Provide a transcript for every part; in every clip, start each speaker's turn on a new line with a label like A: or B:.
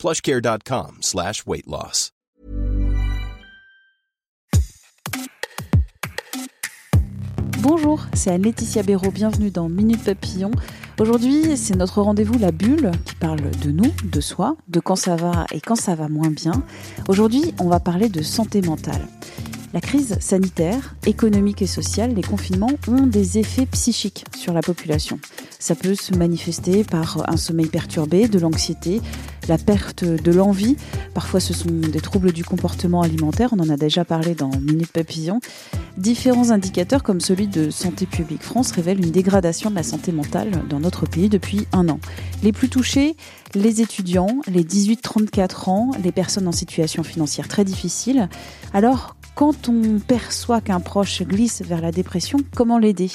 A: plushcare.com slash weight loss.
B: Bonjour, c'est Anne-Laetitia Béraud, bienvenue dans Minute Papillon. Aujourd'hui, c'est notre rendez-vous La Bulle qui parle de nous, de soi, de quand ça va et quand ça va moins bien. Aujourd'hui, on va parler de santé mentale. La crise sanitaire, économique et sociale, les confinements ont des effets psychiques sur la population. Ça peut se manifester par un sommeil perturbé, de l'anxiété, la perte de l'envie. Parfois, ce sont des troubles du comportement alimentaire. On en a déjà parlé dans Minute Papillon. Différents indicateurs comme celui de Santé publique France révèlent une dégradation de la santé mentale dans notre pays depuis un an. Les plus touchés, les étudiants, les 18-34 ans, les personnes en situation financière très difficile. Alors, quand on perçoit qu'un proche glisse vers la dépression, comment l'aider?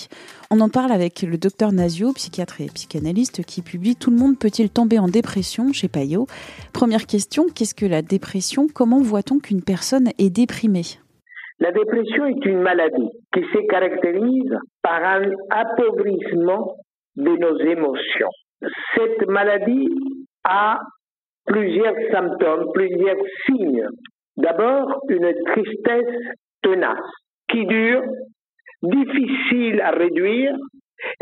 B: On en parle avec le docteur Nazio, psychiatre et psychanalyste, qui publie Tout le monde peut-il tomber en dépression? chez Payot. Première question, qu'est-ce que la dépression? Comment voit-on qu'une personne est déprimée?
C: La dépression est une maladie qui se caractérise par un appauvrissement de nos émotions. Cette maladie a plusieurs symptômes, plusieurs signes D'abord, une tristesse tenace, qui dure, difficile à réduire,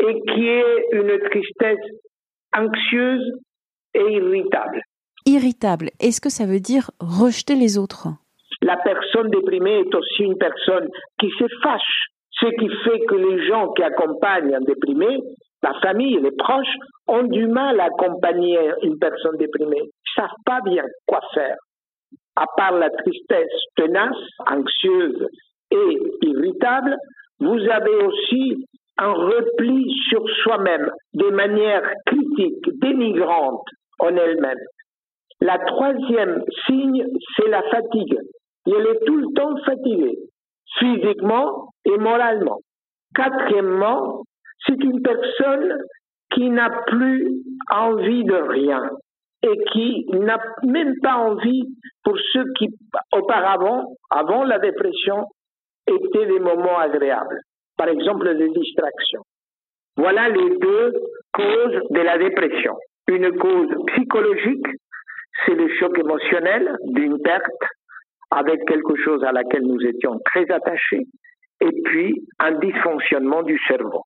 C: et qui est une tristesse anxieuse et irritable.
B: Irritable, est-ce que ça veut dire rejeter les autres?
C: La personne déprimée est aussi une personne qui se fâche, ce qui fait que les gens qui accompagnent un déprimé, la famille, les proches, ont du mal à accompagner une personne déprimée. Ils ne savent pas bien quoi faire à part la tristesse tenace, anxieuse et irritable, vous avez aussi un repli sur soi-même de manière critique, dénigrante en elle-même. La troisième signe, c'est la fatigue. elle est tout le temps fatiguée, physiquement et moralement. Quatrièmement, c'est une personne qui n'a plus envie de rien et qui n'a même pas envie pour ceux qui auparavant, avant la dépression, étaient des moments agréables. Par exemple, des distractions. Voilà les deux causes de la dépression. Une cause psychologique, c'est le choc émotionnel d'une perte avec quelque chose à laquelle nous étions très attachés, et puis un dysfonctionnement du cerveau.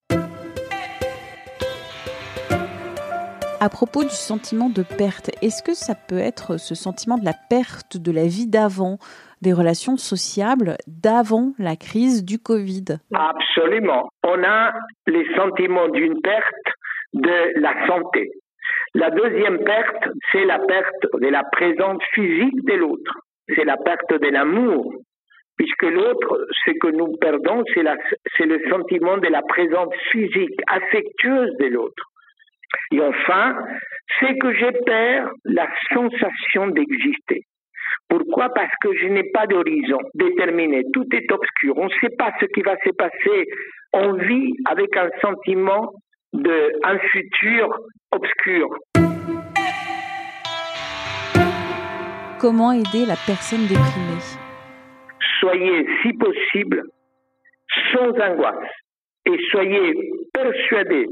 B: À propos du sentiment de perte, est-ce que ça peut être ce sentiment de la perte de la vie d'avant, des relations sociables d'avant la crise du Covid?
C: Absolument. On a les sentiments d'une perte de la santé. La deuxième perte, c'est la perte de la présence physique de l'autre. C'est la perte de l'amour. Puisque l'autre, ce que nous perdons, c'est le sentiment de la présence physique, affectueuse de l'autre. Et enfin, c'est que je perds la sensation d'exister. Pourquoi? Parce que je n'ai pas d'horizon déterminé. Tout est obscur. On ne sait pas ce qui va se passer. On vit avec un sentiment d'un futur obscur.
B: Comment aider la personne déprimée?
C: Soyez, si possible, sans angoisse et soyez persuadés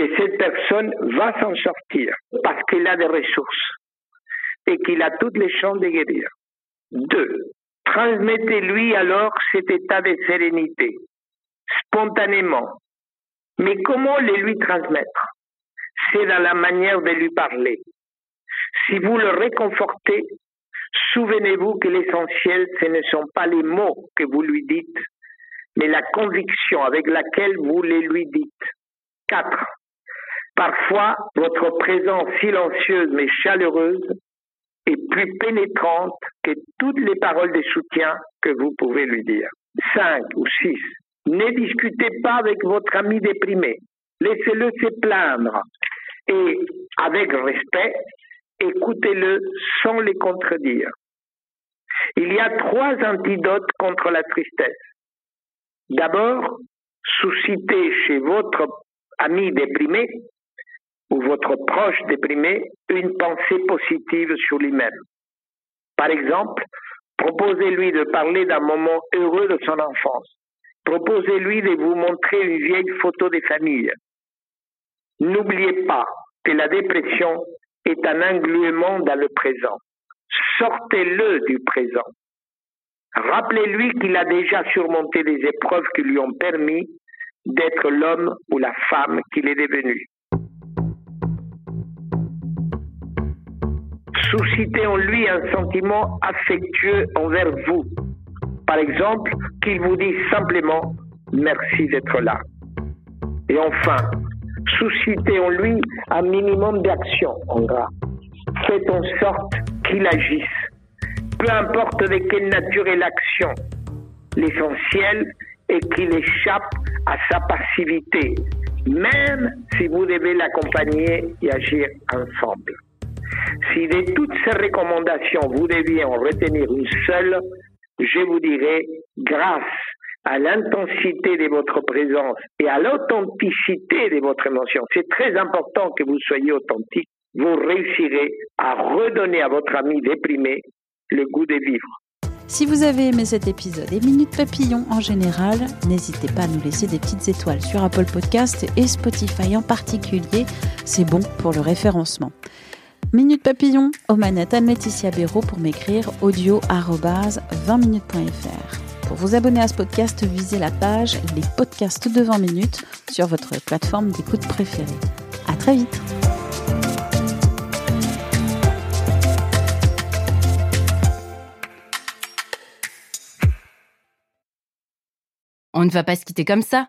C: que cette personne va s'en sortir parce qu'il a des ressources et qu'il a toutes les chances de guérir. Deux, transmettez-lui alors cet état de sérénité, spontanément. Mais comment le lui transmettre? C'est dans la manière de lui parler. Si vous le réconfortez, souvenez-vous que l'essentiel, ce ne sont pas les mots que vous lui dites, mais la conviction avec laquelle vous les lui dites. Quatre, Parfois, votre présence silencieuse mais chaleureuse est plus pénétrante que toutes les paroles de soutien que vous pouvez lui dire. Cinq ou six. Ne discutez pas avec votre ami déprimé. Laissez-le se plaindre. Et avec respect, écoutez-le sans les contredire. Il y a trois antidotes contre la tristesse. D'abord, susciter chez votre ami déprimé ou votre proche déprimé une pensée positive sur lui-même. Par exemple, proposez-lui de parler d'un moment heureux de son enfance. Proposez-lui de vous montrer une vieille photo des familles. N'oubliez pas que la dépression est un engluement dans le présent. Sortez-le du présent. Rappelez-lui qu'il a déjà surmonté des épreuves qui lui ont permis d'être l'homme ou la femme qu'il est devenu. Suscitez en lui un sentiment affectueux envers vous. Par exemple, qu'il vous dise simplement merci d'être là. Et enfin, suscitez en lui un minimum d'action en gras. Faites en sorte qu'il agisse. Peu importe de quelle nature est l'action, l'essentiel est qu'il échappe à sa passivité, même si vous devez l'accompagner et agir ensemble. Si de toutes ces recommandations vous deviez en retenir une seule, je vous dirais, grâce à l'intensité de votre présence et à l'authenticité de votre émotion, c'est très important que vous soyez authentique, vous réussirez à redonner à votre ami déprimé le goût de vivre.
B: Si vous avez aimé cet épisode et Minute Papillon en général, n'hésitez pas à nous laisser des petites étoiles sur Apple Podcast et Spotify en particulier. C'est bon pour le référencement. Minute Papillon, aux manettes Anne-Laetitia Béraud pour m'écrire audio 20minutes.fr. Pour vous abonner à ce podcast, visez la page Les podcasts de 20 minutes sur votre plateforme d'écoute préférée. À très vite!
D: On ne va pas se quitter comme ça.